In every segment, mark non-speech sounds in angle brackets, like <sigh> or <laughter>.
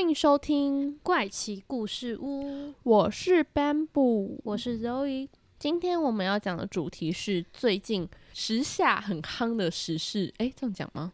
欢迎收听怪奇故事屋，我是 Bamboo，我是 Zoe。今天我们要讲的主题是最近时下很夯的时事。诶，这样讲吗？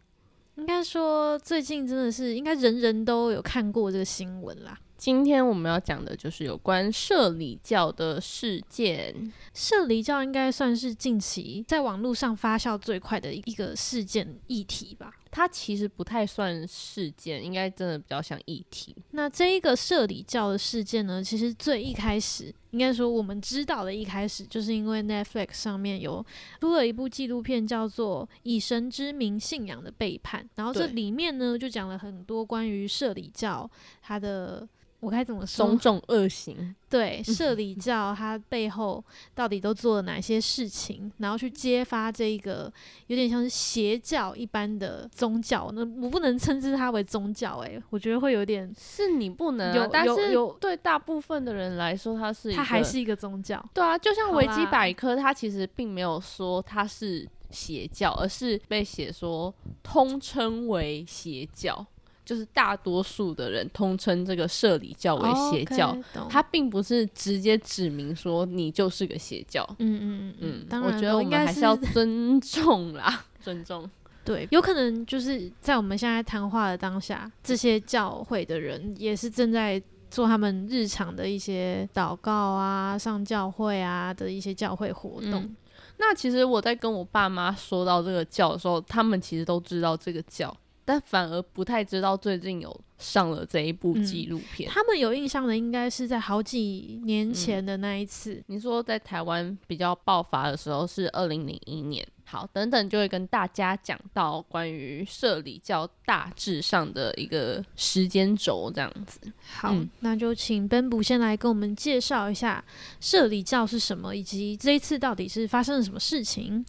应该说最近真的是应该人人都有看过这个新闻啦。今天我们要讲的就是有关社里教的事件。社里教应该算是近期在网络上发酵最快的一个事件议题吧。它其实不太算事件，应该真的比较像议题。那这一个社里教的事件呢，其实最一开始，应该说我们知道的一开始，就是因为 Netflix 上面有出了一部纪录片，叫做《以神之名：信仰的背叛》，然后这里面呢就讲了很多关于社里教它的。我该怎么说？种种恶行，对社里教它背后到底都做了哪些事情，然后去揭发这个有点像是邪教一般的宗教，那我不能称之它为宗教、欸，我觉得会有点，是你不能、啊有，但是对大部分的人来说，它是它还是一个宗教。对啊，就像维基百科，它其实并没有说它是邪教，而是被写说通称为邪教，就是大多数的人通称这个社里教为邪教。哦 OK，懂它并不是直接指明说你就是个邪教，嗯嗯嗯嗯，我觉得我们还是要尊重啦，<laughs> 尊重。对，有可能就是在我们现在谈话的当下，这些教会的人也是正在做他们日常的一些祷告啊、上教会啊的一些教会活动。嗯那其实我在跟我爸妈说到这个教的时候，他们其实都知道这个教，但反而不太知道最近有上了这一部嗯纪录片。他们有印象的，应该是在好几年前的那一次。你说在台湾比较爆发的时候是二零零一年，好，等等就会跟大家讲到关于社里教大致上的一个时间轴这样子。好，嗯那就请奔补先来跟我们介绍一下社里教是什么，以及这一次到底是发生了什么事情。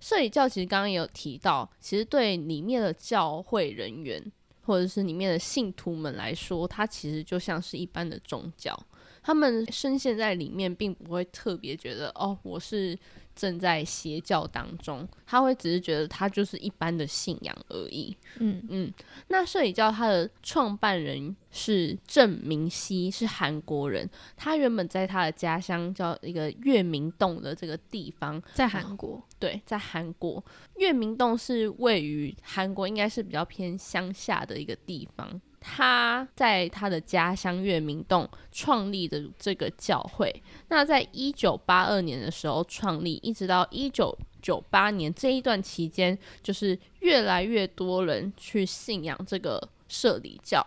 社里教其实刚刚也有提到，其实对里面的教会人员或者是里面的信徒们来说，它其实就像是一般的宗教。他们深陷在里面，并不会特别觉得哦，我是正在邪教当中，他会只是觉得他就是一般的信仰而已。嗯嗯，那社里教他的创办人是郑明熙，是韩国人。他原本在他的家乡叫一个月明洞的这个地方，在韩国，对，在韩国，月明洞是位于韩国应该是比较偏乡下的一个地方。他在他的家乡月明洞创立的这个教会，那在一九八二年的时候创立，一直到一九九八年这一段期间，就是越来越多人去信仰这个社里教。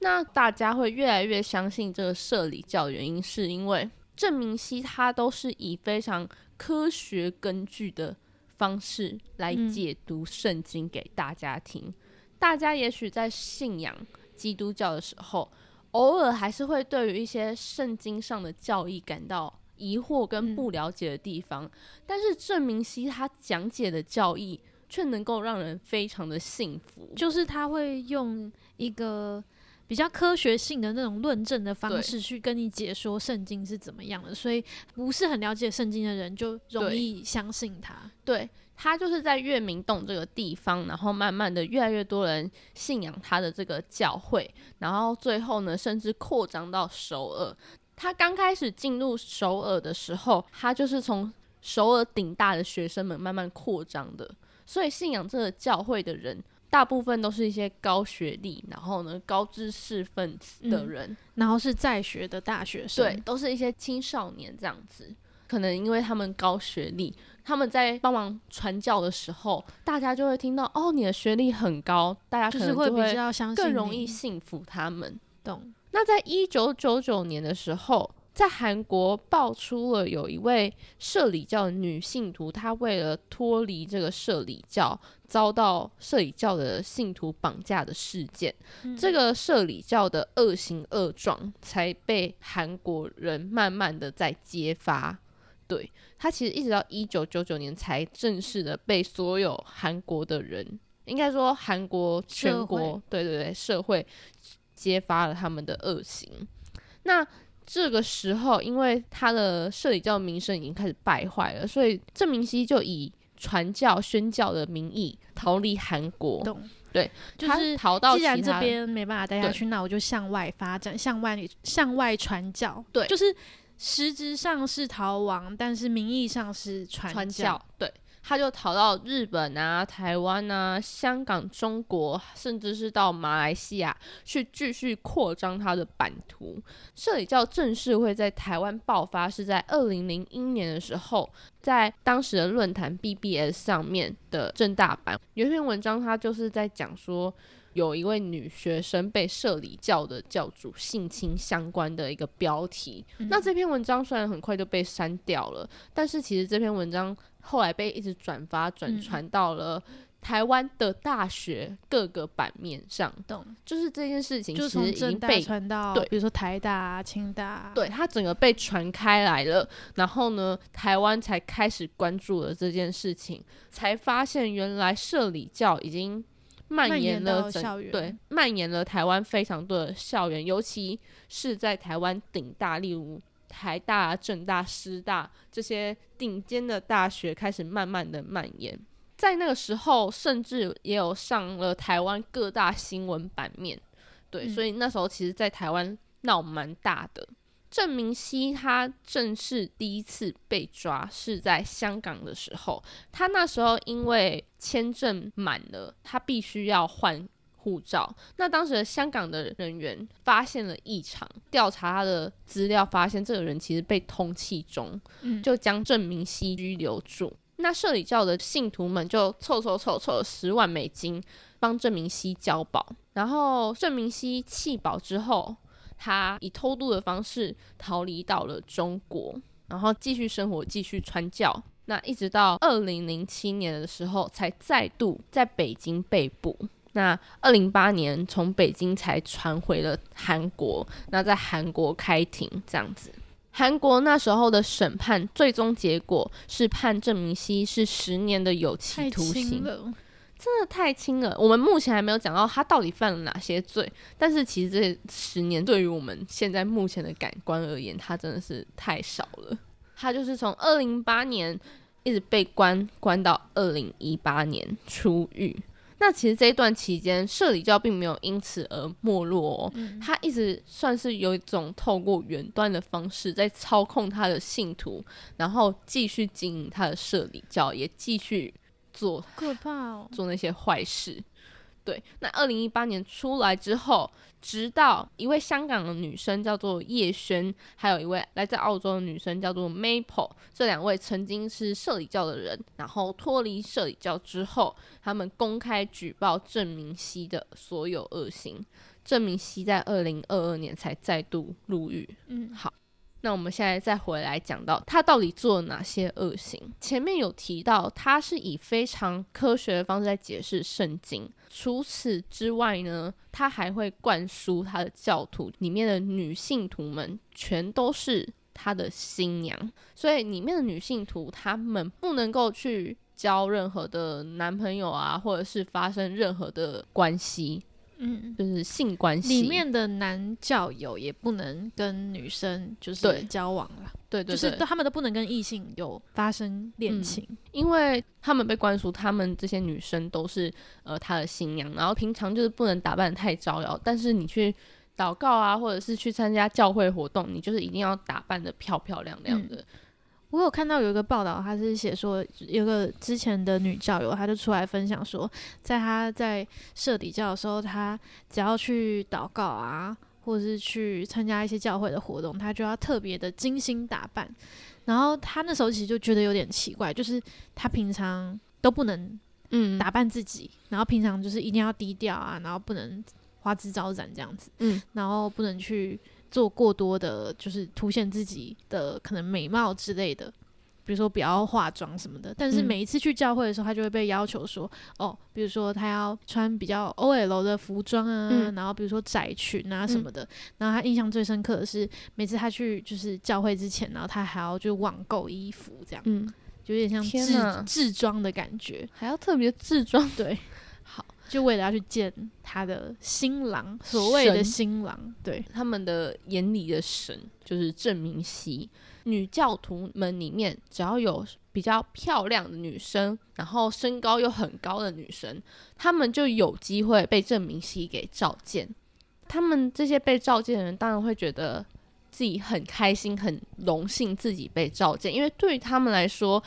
那大家会越来越相信这个社里教原因，是因为郑明熙他都是以非常科学根据的方式来嗯解读圣经给大家听。大家也许在信仰基督教的时候，偶尔还是会对于一些圣经上的教义感到疑惑跟不了解的地方，但是郑明熙他讲解的教义却能够让人非常的信服。就是他会用一个比较科学性的那种论证的方式去跟你解说圣经是怎么样的，所以不是很了解圣经的人就容易相信他。对他就是在月明洞这个地方，然后慢慢的越来越多人信仰他的这个教会，然后最后呢，甚至扩张到首尔。他刚开始进入首尔的时候，他就是从首尔顶大的学生们慢慢扩张的，所以信仰这个教会的人。大部分都是一些高学历，然后呢高知识分子的嗯人，然后是在学的大学生，对，都是一些青少年这样子。可能因为他们高学历，他们在帮忙传教的时候，大家就会听到哦，你的学历很高，大家可能会比较相信更容易信服他们。懂。那在一九九九年的时候，在韩国爆出了有一位社里教的女信徒，她为了脱离这个社里教，遭到社里教的信徒绑架的事件。这个社里教的恶行恶状，才被韩国人慢慢的在揭发。对他其实一直到一九九九年才正式的被所有韩国的人，应该说韩国全国，对对对，社会揭发了他们的恶行。那这个时候，因为他的社里教名声已经开始败坏了，所以郑明熙就以传教宣教的名义逃离韩国。懂？对，就是逃到既然这边没办法待下去，那我就向外发展，向外向外传教。对，就是。实质上是逃亡，但是名义上是传教。对，他就逃到日本啊、台湾啊、香港、中国，甚至是到马来西亚去继续扩张他的版图。社里教正式会在台湾爆发，是在二零零一年的时候，在当时的论坛 BBS 上面的正大版有一篇文章，他就是在讲说。有一位女学生被社里教的教主性侵相关的一个标题，那这篇文章虽然很快就被删掉了，但是其实这篇文章后来被一直转发转传到了台湾的大学各个版面上，懂？就是这件事情其实已经被传到对，比如说台大、清大，对，它整个被传开来了，然后呢，台湾才开始关注了这件事情，才发现原来社里教已经。蔓延了整对，蔓延了台湾非常多的校园，尤其是在台湾顶大，例如台大、政大、师大这些顶尖的大学，开始慢慢的蔓延。在那个时候，甚至也有上了台湾各大新闻版面。对，所以那时候其实，在台湾闹蛮大的。郑明熙他正式第一次被抓是在香港的时候，他那时候因为签证满了，他必须要换护照。那当时香港的人员发现了异常，调查他的资料，发现这个人其实被通缉中，就将郑明熙拘留住。那社里教的信徒们就凑凑凑凑了十万美金帮郑明熙交保，然后郑明熙弃保之后。他以偷渡的方式逃离到了中国，然后继续生活，继续传教。那一直到二零零七年的时候，才再度在北京被捕。那二零八年从北京才传回了韩国。那在韩国开庭这样子，韩国那时候的审判最终结果是判郑明熙是十年的有期徒刑。真的太轻了，我们目前还没有讲到他到底犯了哪些罪。但是其实这十年对于我们现在目前的感官而言，他真的是太少了。他就是从二零零八年一直被关关到二零一八年出狱。那其实这一段期间，社里教并没有因此而没落，哦，他一直算是有一种透过远端的方式在操控他的信徒，然后继续经营他的社里教，也继续。做可怕哦，做那些坏事。对，那二零一八年出来之后，直到一位香港的女生叫做叶轩，还有一位来自澳洲的女生叫做 Maple，这两位曾经是社里教的人，然后脱离社里教之后，他们公开举报郑明熙的所有恶行。郑明熙在二零二二年才再度入狱。嗯，好。那我们现在再回来讲到他到底做了哪些恶行。前面有提到，他是以非常科学的方式在解释圣经。除此之外呢，他还会灌输他的教徒里面的女性徒们全都是他的新娘，所以里面的女性徒他们不能够去交任何的男朋友啊，或者是发生任何的关系。嗯，就是性关系。里面的男教友也不能跟女生就是交往了，对对，就是他们都不能跟异性有发生恋情，因为他们被灌输，他们这些女生都是呃他的新娘，然后平常就是不能打扮太招摇，但是你去祷告啊，或者是去参加教会活动，你就是一定要打扮的漂漂亮亮的。我有看到有一个报道，他是写说有个之前的女教友，她就出来分享说，在她在社底教的时候，她只要去祷告啊，或者是去参加一些教会的活动，她就要特别的精心打扮。然后她那时候其实就觉得有点奇怪，就是她平常都不能嗯打扮自己，然后平常就是一定要低调啊，然后不能花枝招展这样子，嗯，然后不能去做过多的，就是凸显自己的可能美貌之类的。比如说不要化妆什么的，但是嗯。每一次去教会的时候，他就会被要求说，哦，比如说他要穿比较 OL 的服装啊，嗯。然后比如说窄裙啊什么的。然后他印象最深刻的是，每次他去就是教会之前，然后他还要就网购衣服，这样。嗯，就有点像制制装的感觉。还要特别制装，对，<laughs> 好，就为了要去见他的新郎，所谓的新郎，对，他们的眼里的神就是郑明熙。女教徒们里面，只要有比较漂亮的女生，然后身高又很高的女生，她们就有机会被郑明熙给召见。他们这些被召见的人，当然会觉得自己很开心、很荣幸自己被召见，因为对于他们来说，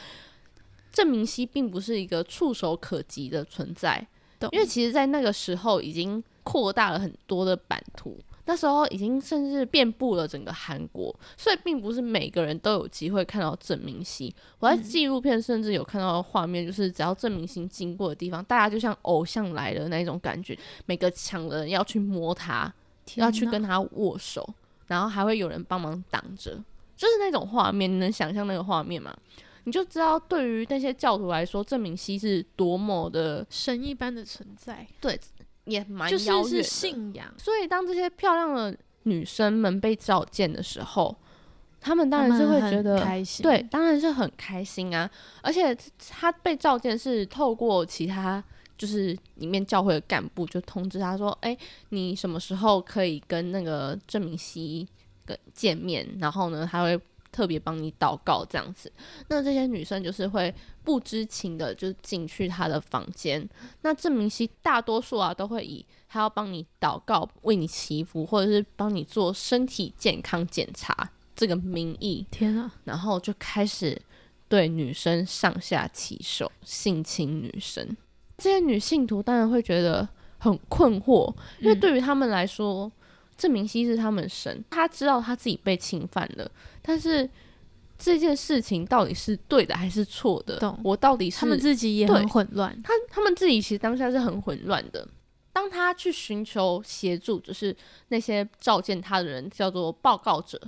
郑明熙并不是一个触手可及的存在。懂因为其实，在那个时候已经扩大了很多的版图，那时候已经甚至遍布了整个韩国，所以并不是每个人都有机会看到郑明熙。我在嗯纪录片甚至有看到画面，就是只要郑明熙经过的地方，大家就像偶像来了那种感觉，每个抢的人要去摸他，要去跟他握手，然后还会有人帮忙挡着，就是那种画面，你能想象那个画面吗？你就知道，对于那些教徒来说，郑明熙是多么的，神一般的存在，对也蛮就是。信仰，所以当这些漂亮的女生们被召见的时候，他们当然是会觉得开心，对，当然是很开心啊。而且他被召见是透过其他就是里面教会的干部就通知他说：“哎、你什么时候可以跟那个郑明熙跟见面？然后呢，他会特别帮你祷告这样子。那这些女生就是会不知情的就进去他的房间。那郑明熙大多数啊都会以他要帮你祷告、为你祈福，或者是帮你做身体健康检查这个名义天啊，然后就开始对女生上下其手，性侵女生。这些女信徒当然会觉得很困惑，因为嗯对于他们来说，郑明熙是他们神，他知道他自己被侵犯了，但是这件事情到底是对的还是错的懂？我到底是他们自己也很混乱，他他们自己其实当下是很混乱的。当他去寻求协助，就是那些召见他的人叫做报告者。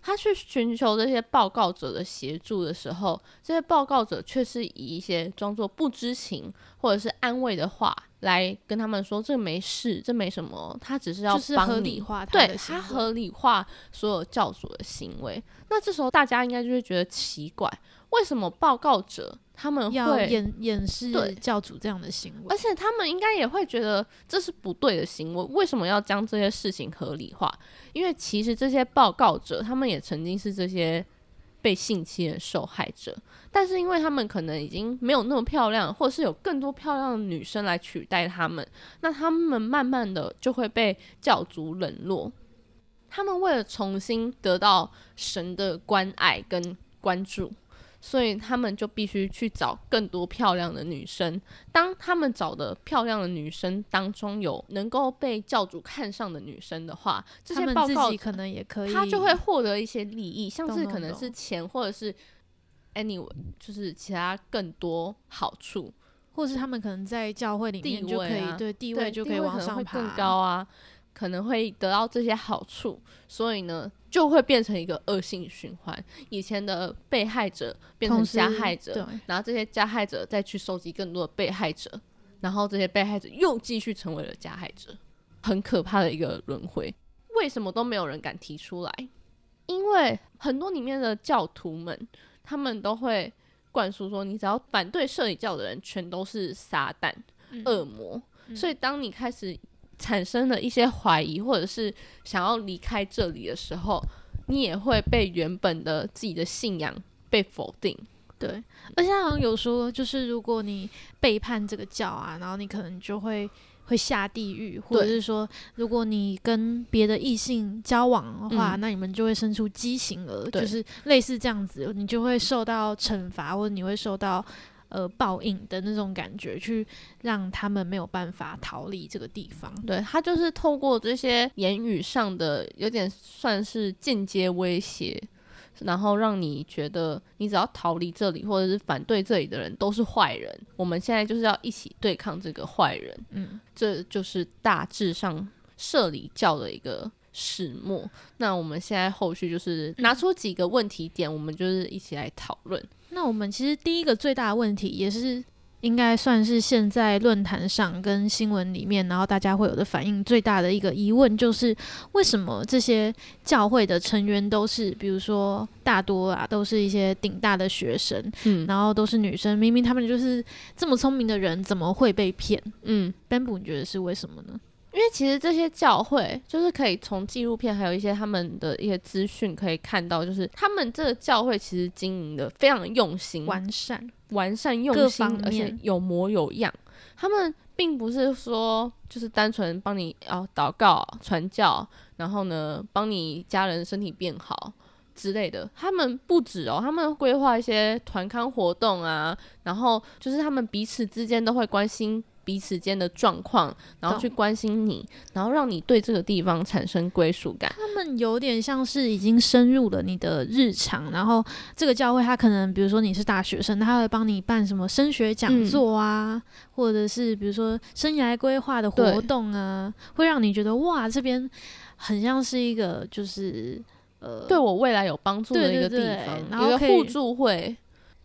他去寻求这些报告者的协助的时候，这些报告者却是以一些装作不知情或者是安慰的话来跟他们说：“这没事，这没什么，他只是要就是合帮你。理化他对的行为他合理化所有教主的行为。那这时候大家应该就会觉得奇怪，为什么报告者他们要会掩掩饰对教主这样的行为而，且他们应该也会觉得这是不对的行为，为什么要将这些事情合理化？因为其实这些报告者，他们也曾经是这些被性侵的受害者，但是因为他们可能已经没有那么漂亮，或是有更多漂亮的女生来取代他们，那他们慢慢的就会被教主冷落。他们为了重新得到神的关爱跟关注，所以他们就必须去找更多漂亮的女生。当他们找的漂亮的女生当中有能够被教主看上的女生的话，这些报告可能也可以，他就会获得一些利益，像是可能是钱，或者是 anyway，就是其他更多好处。或是他们可能在教会里面就可以地位啊对地位就可以往上爬，更高啊，可能会得到这些好处，所以呢，就会变成一个恶性循环。以前的被害者变成加害者，然后这些加害者再去收集更多的被害者，然后这些被害者又继续成为了加害者，很可怕的一个轮回。为什么都没有人敢提出来？因为很多里面的教徒们，他们都会灌输说，你只要反对社里教的人，全都是撒旦、嗯恶魔。嗯所以，当你开始产生了一些怀疑，或者是想要离开这里的时候，你也会被原本的自己的信仰被否定。对，而且好像有说，就是如果你背叛这个教啊，然后你可能就会会下地狱，或者是说，如果你跟别的异性交往的话，嗯。那你们就会生出畸形儿，就是类似这样子，你就会受到惩罚，或者你会受到呃报应的那种感觉，去让他们没有办法逃离这个地方。对他就是透过这些言语上的，有点算是间接威胁，然后让你觉得你只要逃离这里，或者是反对这里的人都是坏人。我们现在就是要一起对抗这个坏人，嗯，这就是大致上社里教的一个始末。那我们现在后续就是拿出几个问题点，我们就是一起来讨论。那我们其实第一个最大的问题，也是应该算是现在论坛上跟新闻里面，然后大家会有的反应最大的一个疑问，就是为什么这些教会的成员都是，比如说大多啊，都是一些顶大的学生，嗯然后都是女生，明明他们就是这么聪明的人，怎么会被骗嗯，？Bamboo，你觉得是为什么呢？因为其实这些教会就是可以从纪录片还有一些他们的一些资讯可以看到，就是他们这个教会其实经营的非常用心，完善，完善用心方，而且有模有样。他们并不是说就是单纯帮你哦祷告、传教，然后呢帮你家人身体变好之类的。他们不止哦，他们规划一些团康活动啊，然后就是他们彼此之间都会关心。彼此间的状况，然后去关心你，然后让你对这个地方产生归属感。他们有点像是已经深入了你的日常，然后这个教会他可能，比如说你是大学生，他会帮你办什么升学讲座啊，或者是比如说生涯规划的活动啊，会让你觉得哇，这边很像是一个就是呃，对我未来有帮助的一个地对对方，然后互助会。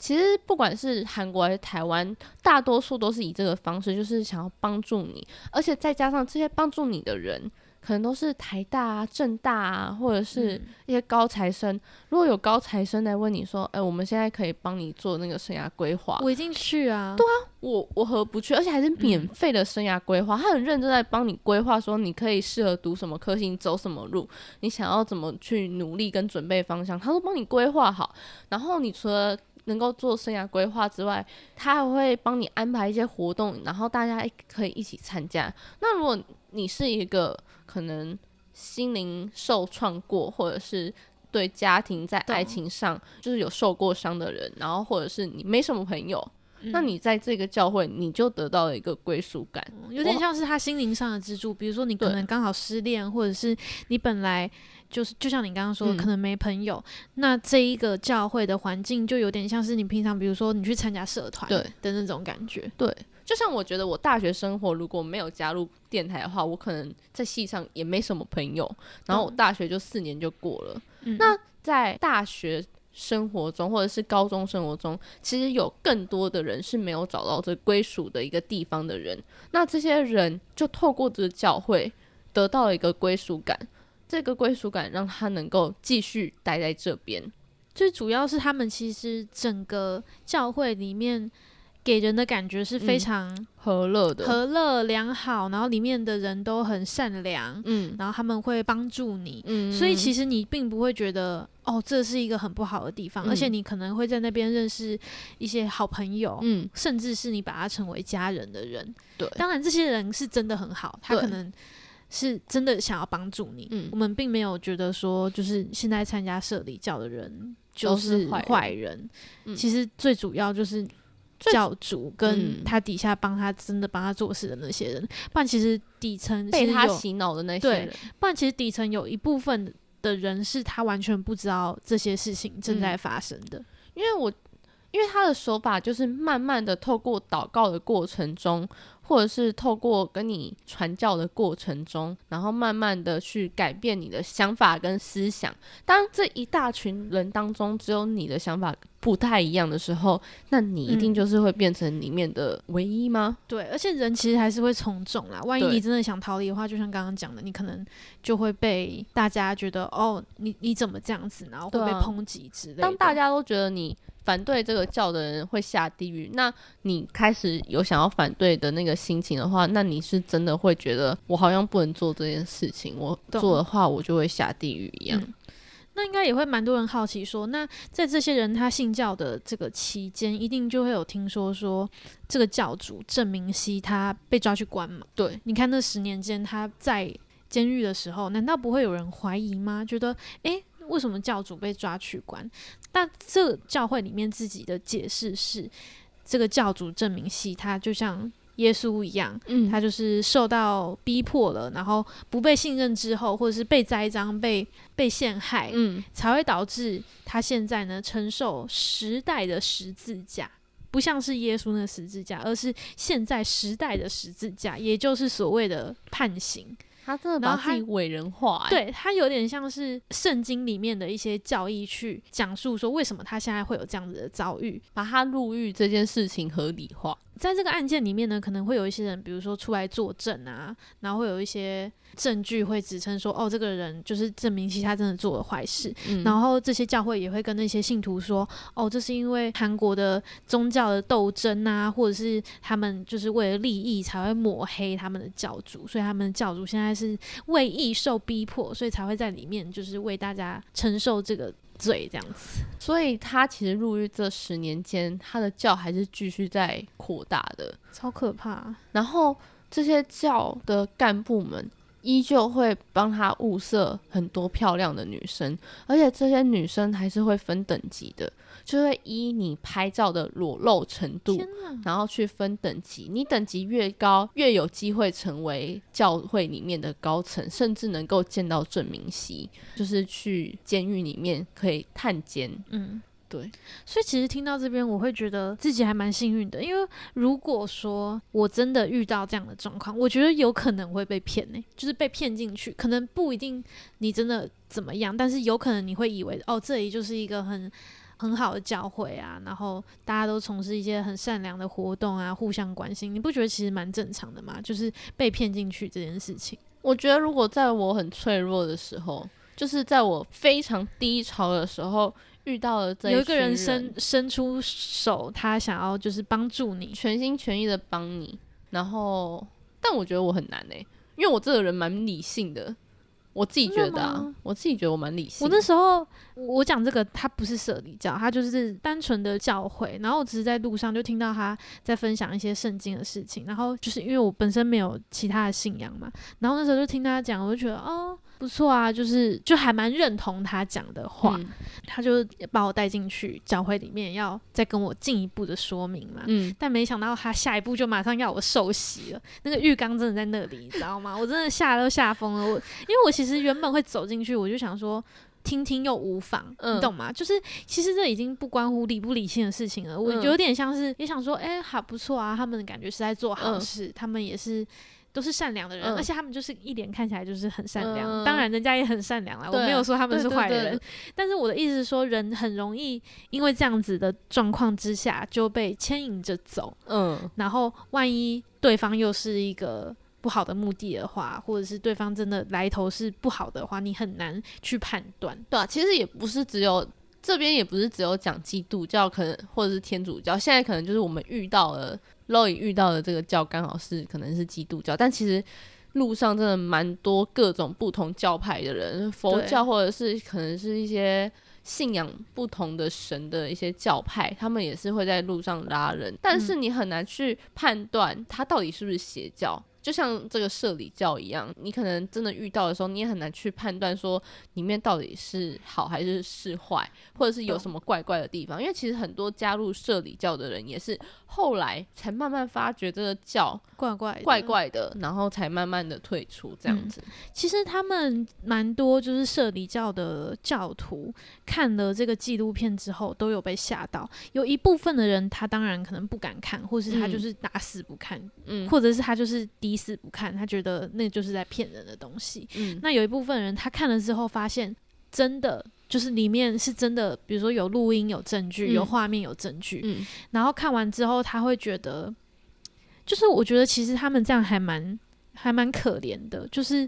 其实不管是韩国还是台湾，大多数都是以这个方式，就是想要帮助你，而且再加上这些帮助你的人，可能都是台大啊、政大啊，或者是一些高材生。如果有高材生来问你说：“哎、我们现在可以帮你做那个生涯规划，我一定去啊，对啊，我我何不去？而且还是免费的生涯规划，他很认真在帮你规划，说你可以适合读什么科系，你走什么路，你想要怎么去努力跟准备方向，他都帮你规划好。然后你除了能够做生涯规划之外，他还会帮你安排一些活动，然后大家可以一起参加。那如果你是一个可能心灵受创过，或者是对家庭在爱情上就是有受过伤的人，然后或者是你没什么朋友，那你在这个教会你就得到了一个归属感。有点像是他心灵上的支柱，比如说你可能刚好失恋，或者是你本来就是就像你刚刚说可能没朋友，那这一个教会的环境就有点像是你平常，比如说你去参加社团的那种感觉。对，就像我觉得我大学生活如果没有加入电台的话，我可能在系上也没什么朋友，然后我大学就四年就过了。嗯那在大学生活中或者是高中生活中，其实有更多的人是没有找到这归属的一个地方的人，那这些人就透过这个教会得到了一个归属感。这个归属感让他能够继续待在这边，最主要是他们其实整个教会里面给人的感觉是非嗯。常和乐的，和乐良好，然后里面的人都很善良，嗯。然后他们会帮助你，嗯，所以其实你并不会觉得哦，这是一个很不好的地方，嗯。而且你可能会在那边认识一些好朋友，嗯。甚至是你把他成为家人的人。对。当然这些人是真的很好，他可能是真的想要帮助你。嗯。我们并没有觉得说，就是现在参加社里教的人就都是是坏人。坏人。嗯。其实最主要就是。最教主跟嗯他底下帮他真的帮他做事的那些人，不然其实底层被他洗脑的那些人，不然其实底层有一部分的人是他完全不知道这些事情正在发生的。因为我因为他的手法就是慢慢的透过祷告的过程中，或者是透过跟你传教的过程中，然后慢慢的去改变你的想法跟思想。当这一大群人当中只有你的想法不太一样的时候，那你一定嗯就是会变成里面的唯一吗？对，而且人其实还是会从众啦。万一你真的想逃离的话，就像刚刚讲的，你可能就会被大家觉得哦，你你怎么这样子，然后会被抨击之类的。当大家都觉得你反对这个教的人会下地狱，那你开始有想要反对的那个心情的话，那你是真的会觉得我好像不能做这件事情，我做的话我就会下地狱一样。嗯那应该也会蛮多人好奇说，那在这些人他信教的这个期间，一定就会有听说说这个教主郑明熙他被抓去关嘛？对，你看那十年间他在监狱的时候，难道不会有人怀疑吗？觉得诶，为什么教主被抓去关？但这教会里面自己的解释是，这个教主证明系他就像耶稣一样，嗯他就是受到逼迫了，然后不被信任之后，或者是被栽赃、被被陷害，嗯才会导致他现在呢承受时代的十字架，不像是耶稣那十字架，而是现在时代的十字架，也就是所谓的判刑。他真的把自己伟人化、欸，，对他有点像是圣经里面的一些教义去讲述说为什么他现在会有这样子的遭遇。把他入狱这件事情合理化。在这个案件里面呢，可能会有一些人，比如说出来作证啊，然后会有一些证据会指称说，哦，这个人就是证明其他真的做了坏事。嗯，然后这些教会也会跟那些信徒说，哦，这是因为韩国的宗教的斗争啊，或者是他们就是为了利益才会抹黑他们的教主，所以他们的教主现在是为义受逼迫，所以才会在里面就是为大家承受这个罪这样子。所以他其实入狱这十年间，他的教还是继续在扩大的。超可怕，然后这些教的干部们依旧会帮他物色很多漂亮的女生，而且这些女生还是会分等级的，就会依你拍照的裸露程度！然后去分等级。你等级越高，越有机会成为教会里面的高层，甚至能够见到郑明熙，就是去监狱里面可以探监。嗯，对，所以其实听到这边，我会觉得自己还蛮幸运的，因为如果说我真的遇到这样的状况，我觉得有可能会被骗呢、就是被骗进去，可能不一定你真的怎么样，但是有可能你会以为哦，这里就是一个很。很好的教会啊，然后大家都从事一些很善良的活动啊，互相关心，你不觉得其实蛮正常的吗？就是被骗进去这件事情。我觉得如果在我很脆弱的时候，就是在我非常低潮的时候，遇到了这有一个人伸伸出手，他想要就是帮助你，全心全意的帮你，然后，但我觉得我很难诶、因为我这个人蛮理性的，我自己觉得啊，我自己觉得我蛮理性我。那时候我讲这个，他不是社里教，他就是单纯的教诲。然后我只是在路上就听到他在分享一些圣经的事情，然后就是因为我本身没有其他的信仰嘛，然后那时候就听他讲，我就觉得哦不错啊，就是就还蛮认同他讲的话。嗯他就把我带进去教会里面，要再跟我进一步的说明嘛。嗯，但没想到他下一步就马上要我受洗了，那个浴缸真的在那里，你知道吗？我真的吓都吓疯了。我因为我其实原本会走进去，我就想说听听又无妨，嗯你懂吗？就是其实这已经不关乎理不理性的事情了，我嗯有点像是也想说，哎、还不错啊，他们感觉是在做好嗯事，他们也是。都是善良的人，嗯而且他们就是一脸看起来就是很善良。嗯当然，人家也很善良啦，我没有说他们是坏人。但是我的意思是说，人很容易因为这样子的状况之下就被牵引着走。嗯，然后万一对方又是一个不好的目的的话，或者是对方真的来头是不好的话，你很难去判断。对啊，其实也不是只有这边，也不是只有讲基督教，可能或者是天主教，现在可能就是我们遇到了 Loy 遇到的这个教，刚好是可能是基督教，但其实。路上真的蛮多各种不同教派的人，佛教或者是可能是一些信仰不同的神的一些教派，他们也是会在路上拉人，但是你很难去判断他到底是不是邪教。就像这个社里教一样，你可能真的遇到的时候，你也很难去判断说里面到底是好还是是坏，或者是有什么怪怪的地方。因为其实很多加入社里教的人，也是后来才慢慢发觉这个教怪怪的怪。怪的，然后才慢慢的退出这样子。其实他们蛮多就是社里教的教徒看了这个纪录片之后，都有被吓到。有一部分的人，他当然可能不敢看，或是他嗯就是打死不看，嗯或者是他就是抵死不看，他觉得那就是在骗人的东西。嗯。那有一部分人他看了之后发现，真的就是里面是真的，比如说有录音、有证据、嗯。有画面、有证据，嗯。然后看完之后他会觉得，就是我觉得其实他们这样还蛮还蛮可怜的，就是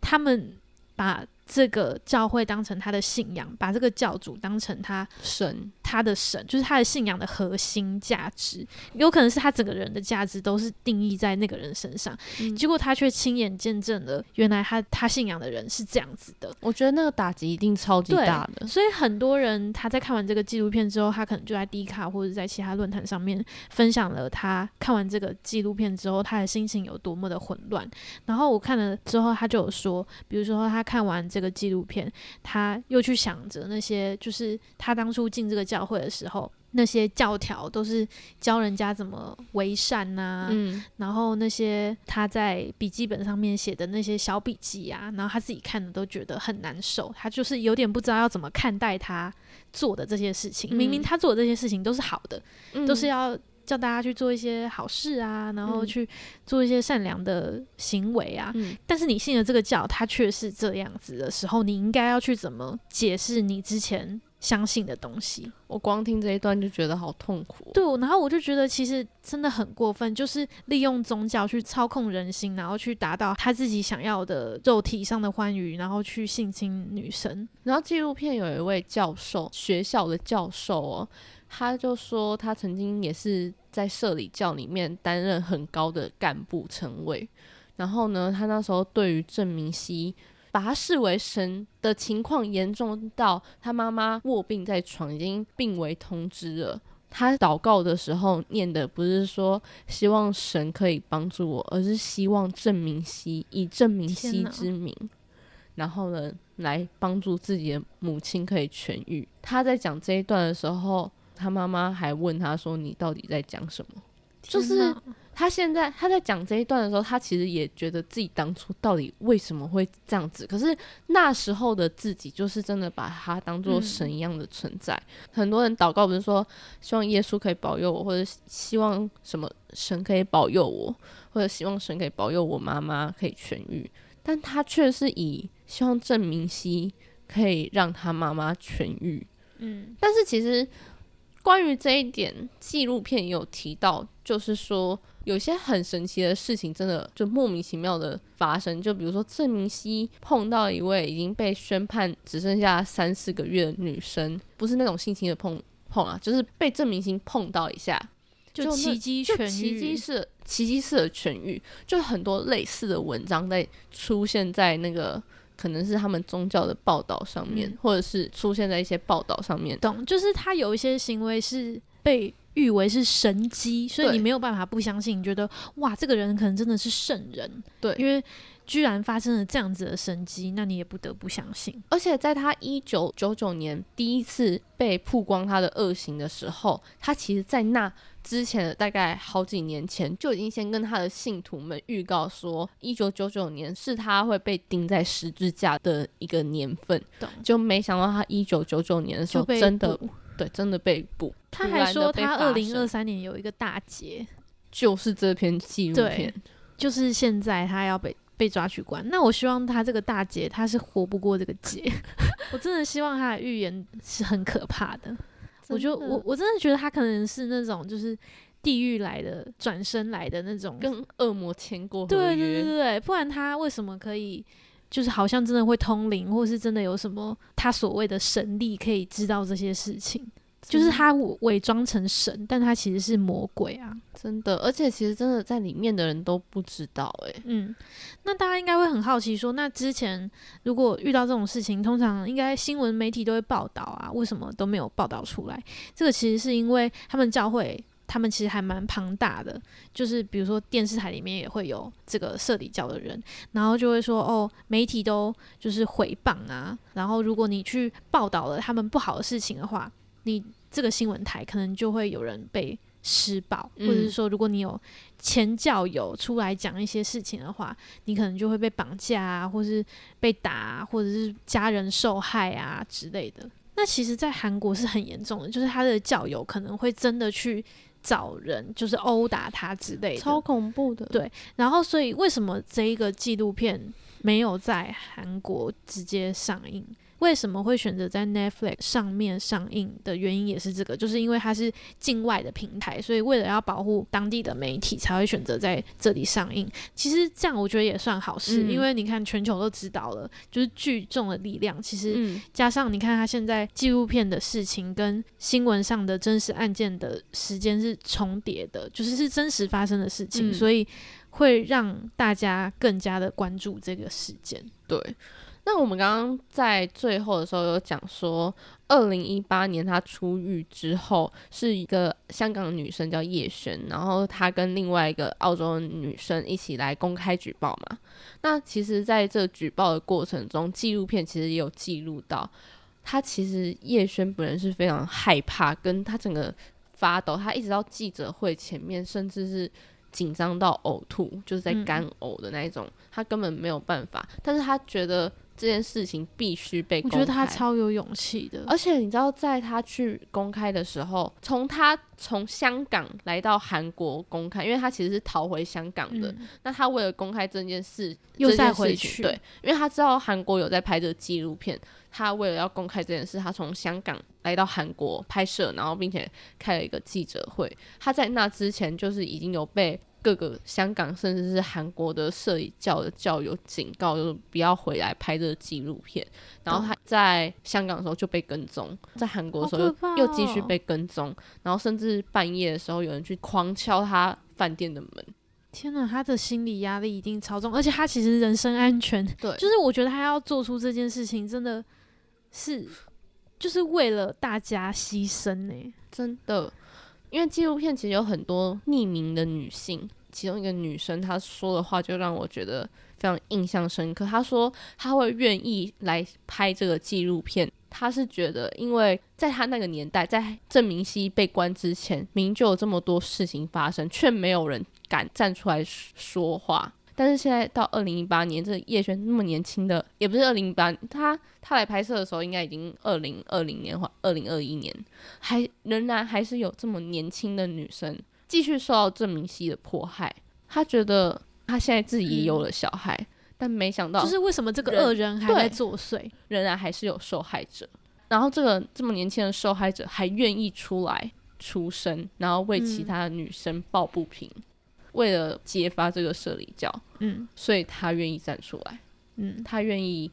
他们把这个教会当成他的信仰，把这个教主当成他神他的神，就是他的信仰的核心价值，有可能是他整个人的价值都是定义在那个人身上，嗯结果他却亲眼见证了原来他他信仰的人是这样子的。我觉得那个打击一定超级大的。所以很多人他在看完这个纪录片之后，他可能就在 D 卡或者在其他论坛上面分享了他看完这个纪录片之后，他的心情有多么的混乱。然后我看了之后，他就有说，比如说他看完这个纪录片，他又去想着那些就是他当初进这个教会的时候。那些教条都是教人家怎么为善呐、嗯然后那些他在笔记本上面写的那些小笔记啊，然后他自己看的都觉得很难受，他就是有点不知道要怎么看待他做的这些事情。明明嗯他做的这些事情都是好的，嗯都是要叫大家去做一些好事啊，然后嗯去做一些善良的行为啊。嗯，但是你信了这个教，它却是这样子的时候，你应该要去怎么解释你之前相信的东西？我光听这一段就觉得好痛苦哦。对，然后我就觉得其实真的很过分，就是利用宗教去操控人心，然后去达到他自己想要的肉体上的欢愉，然后去性侵女生。然后纪录片有一位教授，学校的教授哦，他就说他曾经也是在社里教里面担任很高的干部称谓。然后呢，他那时候对于郑明熙把他视为神的情况严重到他妈妈卧病在床，已经病危通知了。他祷告的时候念的不是说希望神可以帮助我，而是希望郑明熙以郑明熙之名，然后呢来帮助自己的母亲可以痊愈。他在讲这一段的时候，他妈妈还问他说：“你到底在讲什么？”就是他现在他在讲这一段的时候，他其实也觉得自己当初到底为什么会这样子。可是那时候的自己，就是真的把他当做嗯神一样的存在。很多人祷告不是说希望耶稣可以保佑我，或者希望什么神可以保佑我，或者希望神可以保佑我妈妈可以痊愈，但他却是以希望郑明熙可以让他妈妈痊愈。嗯但是其实关于这一点，纪录片也有提到，就是说有些很神奇的事情，真的就莫名其妙的发生。就比如说郑明熙碰到一位已经被宣判只剩下三四个月的女生，不是那种性侵的碰碰啊，就是被郑明熙碰到一下，就奇迹痊愈奇迹愈，式奇迹式的痊愈，就很多类似的文章在出现在那个可能是他们宗教的报道上面，嗯或者是出现在一些报道上面。懂？就是他有一些行为是被誉为是神机，所以你没有办法不相信，你觉得哇，这个人可能真的是圣人，对因为居然发生了这样子的神迹，那你也不得不相信。而且在他一九九九年第一次被曝光他的恶行的时候，他其实在那之前的大概好几年前就已经先跟他的信徒们预告说，一九九九年是他会被钉在十字架的一个年份。就没想到他一九九九年的时候真的对真的被捕。他还说他二零生二三年有一个大劫，就是这篇纪录片，就是现在他要被被抓去关。那我希望他这个大劫他是活不过这个劫，<laughs> 我真的希望他的预言是很可怕的。我就我我真的觉得他可能是那种就是地狱来的转身来的那种，跟恶魔签过合对对对，对对，不然他为什么可以？就是好像真的会通灵，或是真的有什么他所谓的神力可以知道这些事情，就是他伪伪装成神，但他其实是魔鬼啊。真的，而且其实真的在里面的人都不知道、欸，嗯，那大家应该会很好奇说，那之前如果遇到这种事情，通常应该新闻媒体都会报道啊，为什么都没有报道出来？这个其实是因为他们教会。他们其实还蛮庞大的，就是比如说电视台里面也会有这个社里教的人，然后就会说哦，媒体都就是诽谤啊，然后如果你去报道了他们不好的事情的话，你这个新闻台可能就会有人被施暴，或者是嗯说如果你有前教友出来讲一些事情的话，你可能就会被绑架啊，或是被打、啊，或者是家人受害啊之类的。那其实，在韩国是很严重的，就是他的教友可能会真的去找人，就是殴打他之类的。超恐怖的。对然后，所以为什么这一个纪录片没有在韩国直接上映？为什么会选择在 Netflix 上面上映的原因也是这个，就是因为它是境外的平台，所以为了要保护当地的媒体，才会选择在这里上映。其实这样我觉得也算好事，嗯因为你看全球都知道了，就是聚众的力量，其实嗯，加上你看它现在纪录片的事情跟新闻上的真实案件的时间是重叠的，就是是真实发生的事情，嗯所以会让大家更加的关注这个事件。对。那我们刚刚在最后的时候有讲说，二零一八年他出狱之后，是一个香港女生叫叶璇，然后她跟另外一个澳洲女生一起来公开举报嘛。那其实，在这举报的过程中，纪录片其实也有记录到，她其实叶璇本人是非常害怕，跟她整个发抖，她一直到记者会前面，甚至是紧张到呕吐，就是在嗯干呕的那一种，她根本没有办法。但是她觉得这件事情必须被公开。我觉得他超有勇气的，而且你知道，在他去公开的时候，从他从香港来到韩国公开，因为他其实是逃回香港的。嗯那他为了公开这件事，又再回去对，因为他知道韩国有在拍这个纪录片，他为了要公开这件事，他从香港来到韩国拍摄，然后并且开了一个记者会。他在那之前就是已经有被各个香港甚至是韩国的摄影教的教友警告，就是不要回来拍这个纪录片。然后他在香港的时候就被跟踪，在韩国的时候又,、又继续哦。被跟踪，然后甚至半夜的时候有人去狂敲他饭店的门。天呐，他的心理压力一定超重，而且他其实人身安全，对，就是我觉得他要做出这件事情，真的是就是为了大家牺牲呢、真的，因为纪录片其实有很多匿名的女性，其中一个女生她说的话就让我觉得非常印象深刻。她说她会愿意来拍这个纪录片，她是觉得因为在她那个年代，在郑明熙被关之前，明就有这么多事情发生，却没有人敢站出来说话。但是现在到二零一八年，这个叶璇那么年轻的，也不是二零一八，他他来拍摄的时候应该已经二零二零年或二零二一年，还仍然还是有这么年轻的女生继续受到郑明熙的迫害。他觉得他现在自己也有了小孩，但没想到就是为什么这个恶人还在作祟？仍然还是有受害者。然后这个这么年轻的受害者还愿意出来出声，然后为其嗯他的女生抱不平，为了揭发这个社里教，嗯所以他愿意站出来。嗯，他愿意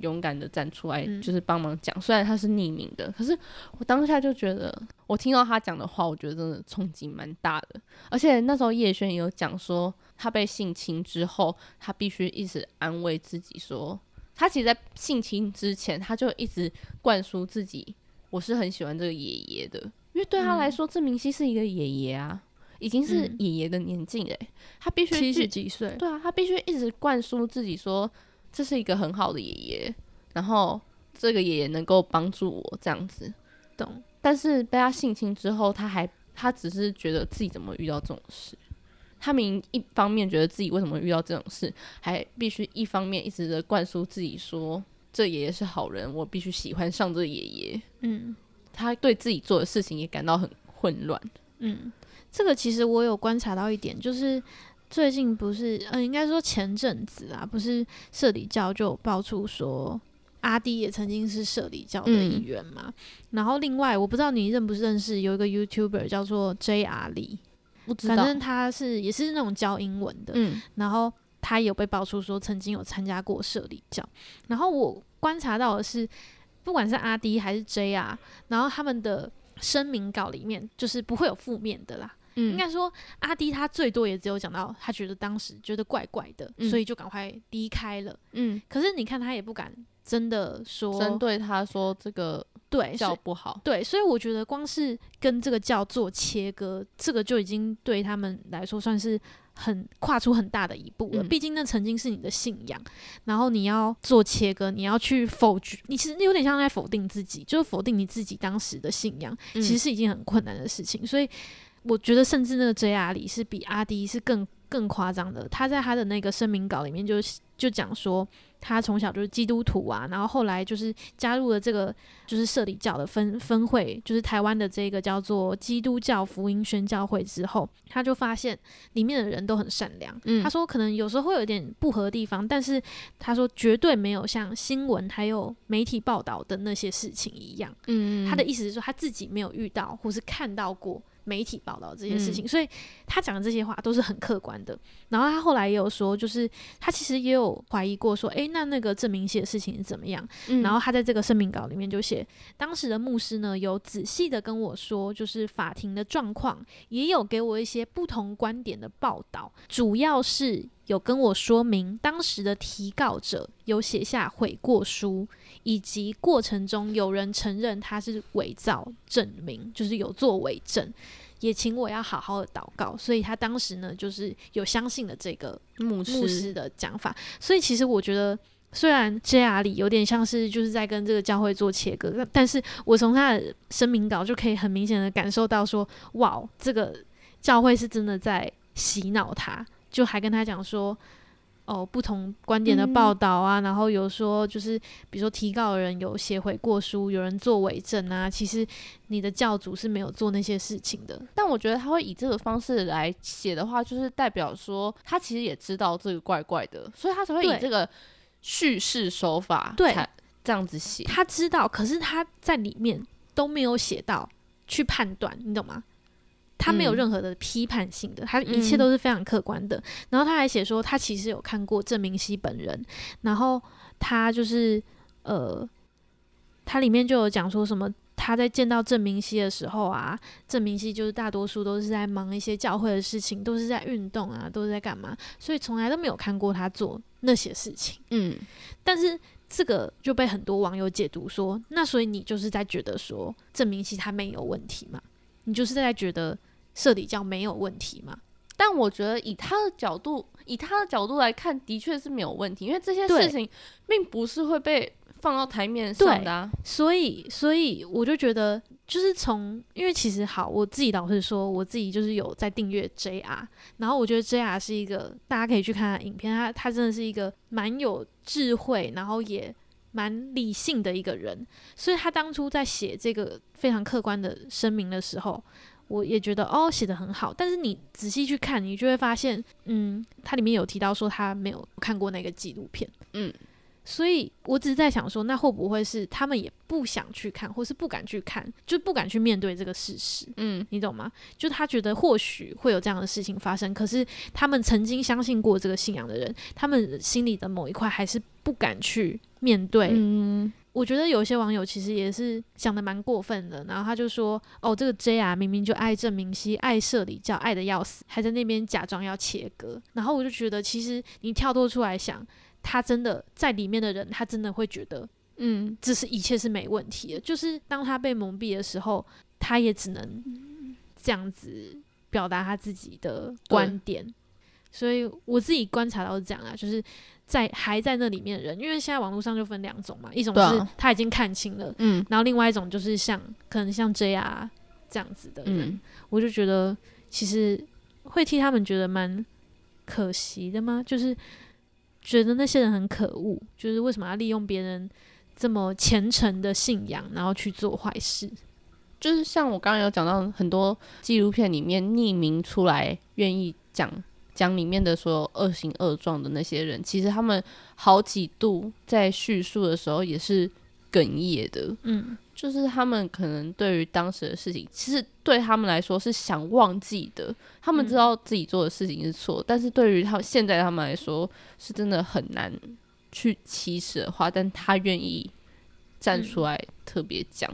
勇敢的站出来，嗯就是帮忙讲。虽然他是匿名的，可是我当下就觉得，我听到他讲的话，我觉得真的冲击蛮大的。而且那时候叶轩也有讲说，他被性侵之后，他必须一直安慰自己说，他其实，在性侵之前，他就一直灌输自己，我是很喜欢这个爷爷的，因为对他来说，郑明熙是一个爷爷啊，已经是嗯爷爷的年纪嘞，他必须七十几岁，对啊，他必须一直灌输自己说这是一个很好的爷爷，然后这个爷爷能够帮助我这样子。懂？但是被他性侵之后，他还他只是觉得自己怎么遇到这种事。他明一方面觉得自己为什么遇到这种事，还必须一方面一直的灌输自己说这爷爷是好人，我必须喜欢上这爷爷。嗯他对自己做的事情也感到很混乱。嗯，这个其实我有观察到一点，就是最近不是，呃，应该说前阵子啊，不是社里教就爆出说。阿迪也曾经是社里教的一嗯员嘛，然后另外我不知道你认不认识有一个 YouTuber 叫做 J R 李，不知道，反正他是也是那种教英文的，嗯然后他也有被爆出说曾经有参加过社里教，然后我观察到的是，不管是阿 D 还是 JR，然后他们的声明稿里面就是不会有负面的啦。嗯应该说阿迪他最多也只有讲到他觉得当时觉得怪怪的，嗯所以就赶快离开了。嗯，可是你看他也不敢真的说针对他说这个对，教不好，对，所以我觉得光是跟这个教做切割，这个就已经对他们来说算是很跨出很大的一步了。嗯毕竟那曾经是你的信仰，然后你要做切割，你要去否决，你其实有点像在否定自己，就是否定你自己当时的信仰，嗯其实是一件很困难的事情。所以我觉得，甚至那个 JR 里是比阿迪是更更夸张的。他在他的那个声明稿里面就就讲说，他从小就是基督徒啊，然后后来就是加入了这个就是社里教的分分会，就是台湾的这个叫做基督教福音宣教会之后，他就发现里面的人都很善良。嗯他说可能有时候会有点不合的地方，但是他说绝对没有像新闻还有媒体报道的那些事情一样。嗯他的意思是说他自己没有遇到或是看到过媒体报道这些事情，嗯所以他讲的这些话都是很客观的。然后他后来也有说，就是他其实也有怀疑过，说，诶，那那个证明熙的事情是怎么样？嗯然后他在这个声明稿里面就写，当时的牧师呢有仔细的跟我说，就是法庭的状况，也有给我一些不同观点的报道，主要是有跟我说明当时的提告者有写下悔过书，以及过程中有人承认他是伪造证明，就是有做伪证。也请我要好好的祷告，所以他当时呢，就是有相信了这个牧师牧师的讲法，所以其实我觉得，虽然 JR 里有点像是就是在跟这个教会做切割，但但是我从他的声明稿就可以很明显的感受到说，哇，这个教会是真的在洗脑他，就还跟他讲说。哦不同观点的报道啊，然后有说就是比如说提告人有写悔过书，有人做伪证啊，其实你的教主是没有做那些事情的。但我觉得他会以这个方式来写的话，就是代表说他其实也知道这个怪怪的，所以他才会以这个叙事手法对才这样子写。他知道，可是他在里面都没有写到去判断，你懂吗？他没有嗯任何的批判性的，他一切嗯都是非常客观的。然后他还写说，他其实有看过郑明熙本人，然后他就是呃，他里面就有讲说什么。他在见到郑明熙的时候啊，郑明熙就是大多数都是在忙一些教会的事情，都是在运动啊，都是在干嘛，所以从来都没有看过他做那些事情。嗯，但是这个就被很多网友解读说，那所以你就是在觉得说郑明熙他没有问题嘛？你就是在觉得社底教没有问题嘛？但我觉得以他的角度，以他的角度来看，的确是没有问题，因为这些事情并不是会被放到台面上的、啊。所以，所以我就觉得，就是从，因为其实好，我自己老实说，我自己就是有在订阅 JR，然后我觉得 JR 是一个大家可以去看他影片，他他真的是一个蛮有智慧，然后也蛮理性的一个人，所以他当初在写这个非常客观的声明的时候。我也觉得哦，写的很好，但是你仔细去看，你就会发现，嗯，它里面有提到说他没有看过那个纪录片，嗯，所以我只是在想说，那会不会是他们也不想去看，或是不敢去看，就不敢去面对这个事实？嗯，你懂吗？就他觉得或许会有这样的事情发生，可是他们曾经相信过这个信仰的人，他们心里的某一块还是不敢去面对。嗯，我觉得有些网友其实也是想的蛮过分的，然后他就说：“哦，这个 JR 明明就爱郑明熙，爱社里叫，爱的要死，还在那边假装要切割。”然后我就觉得，其实你跳脱出来想，他真的在里面的人，他真的会觉得嗯，这是一切是没问题的。就是当他被蒙蔽的时候，他也只能这样子表达他自己的观点。所以我自己观察到是这样啊，就是在还在那里面的人，因为现在网络上就分两种嘛，一种是他已经看清了，嗯，然后另外一种就是像可能像 JR 这样子的人，嗯，我就觉得其实会替他们觉得蛮可惜的吗？就是觉得那些人很可恶，就是为什么要利用别人这么虔诚的信仰，然后去做坏事？就是像我刚刚有讲到很多纪录片里面匿名出来愿意讲讲里面的所有恶行恶状的那些人，其实他们好几度在叙述的时候也是哽咽的，嗯，就是他们可能对于当时的事情，其实对他们来说是想忘记的，他们知道自己做的事情是错，但是对于他现在他们来说是真的很难去启齿的话，但他愿意站出来特别讲。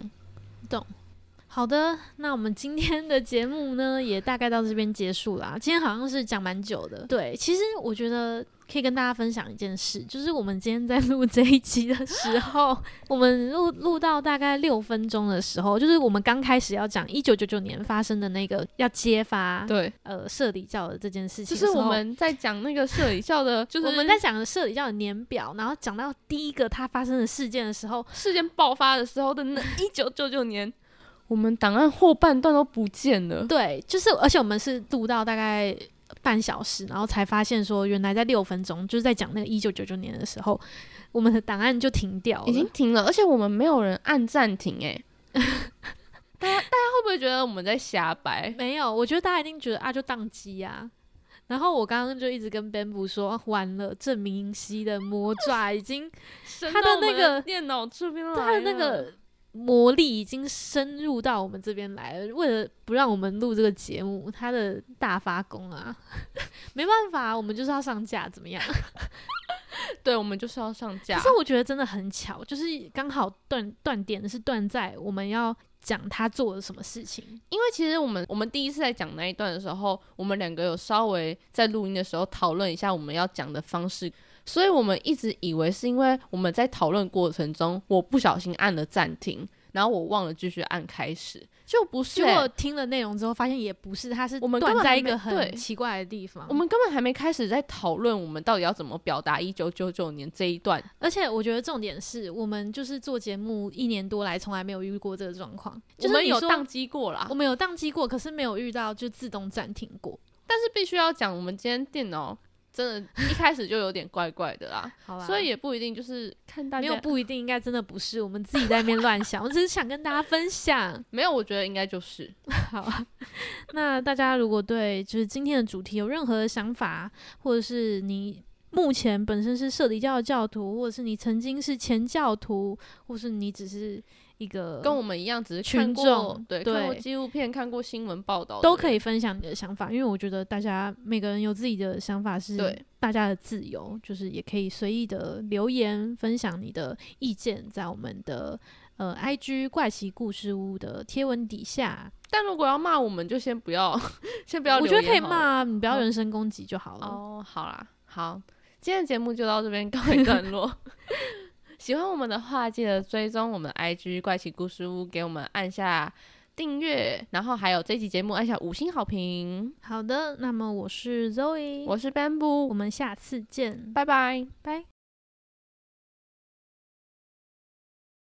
好的，那我们今天的节目呢，也大概到这边结束啦。<laughs> 今天好像是讲蛮久的，对，其实我觉得可以跟大家分享一件事，就是我们今天在录这一集的时候，<laughs> 我们录录到大概六分钟的时候，就是我们刚开始要讲一九九九年发生的那个要揭发对，呃社里教的这件事情就是我们在讲那个社里教的，就是我们在讲社里教的年表，然后讲到第一个它发生的事件的时候，事件爆发的时候的那一九九九年，我们档案后半段都不见了。对，就是而且我们是录到大概半小时，然后才发现说原来在六分钟，就是在讲那个一九九九年的时候，我们的档案就停掉了。已经停了，而且我们没有人按暂停、欸，大家大家会不会觉得我们在瞎掰？没有，我觉得大家一定觉得啊，就宕机啊。然后我刚刚就一直跟 Bamboo 说，啊完了，郑明熙的魔爪已经，<laughs> 他的那个电脑这边来他的那了个魔力已经深入到我们这边来了。为了不让我们录这个节目，他的大发功啊，<laughs> 没办法，我们就是要上架，怎么样？<laughs> 对，我们就是要上架可。是我觉得真的很巧，就是刚好断断点是断在我们要讲他做了什么事情。因为其实我们我们第一次在讲那一段的时候，我们两个有稍微在录音的时候讨论一下我们要讲的方式，所以我们一直以为是因为我们在讨论过程中，我不小心按了暂停，然后我忘了继续按开始，就不是、结欸。果听了内容之后，发现也不是，它是我们根断在一个很奇怪的地方我。们根本还没开始在讨论我们到底要怎么表达一九九九年这一段。而且我觉得重点是我们就是做节目一年多来，从来没有遇过这个状况。就是我们有宕机过啦我，们有宕机过，可是没有遇到就自动暂停过。但是必须要讲，我们今天电脑真的，一开始就有点怪怪的啦。<laughs> 好啦，所以也不一定就是看大家没有不一定，应该真的不是我们自己在那边乱想，<laughs> 我只是想跟大家分享。没有，我觉得应该就是 <laughs> 好啊，那大家如果对就是今天的主题有任何的想法，或者是你目前本身是社里教的教徒，或者是你曾经是前教徒，或是你只是一个跟我们一样，只是群看过众对看过纪录片、看过新闻报道都可以分享你的想法，因为我觉得大家每个人有自己的想法是对大家的自由，就是也可以随意的留言分享你的意见，在我们的呃 IG 怪奇故事屋的贴文底下，但如果要骂我们，就先不要，<laughs> 先不要。我觉得可以。骂，你不要人身攻击就好了。哦，好啦，好，今天的节目就到这边告一段落。喜欢我们的话，记得追踪我们 IG 怪奇故事屋，给我们按下订阅，然后还有这期节目按下五星好评。好的，那么我是 Zoe，我是 Bamboo，我们下次见，拜拜。拜。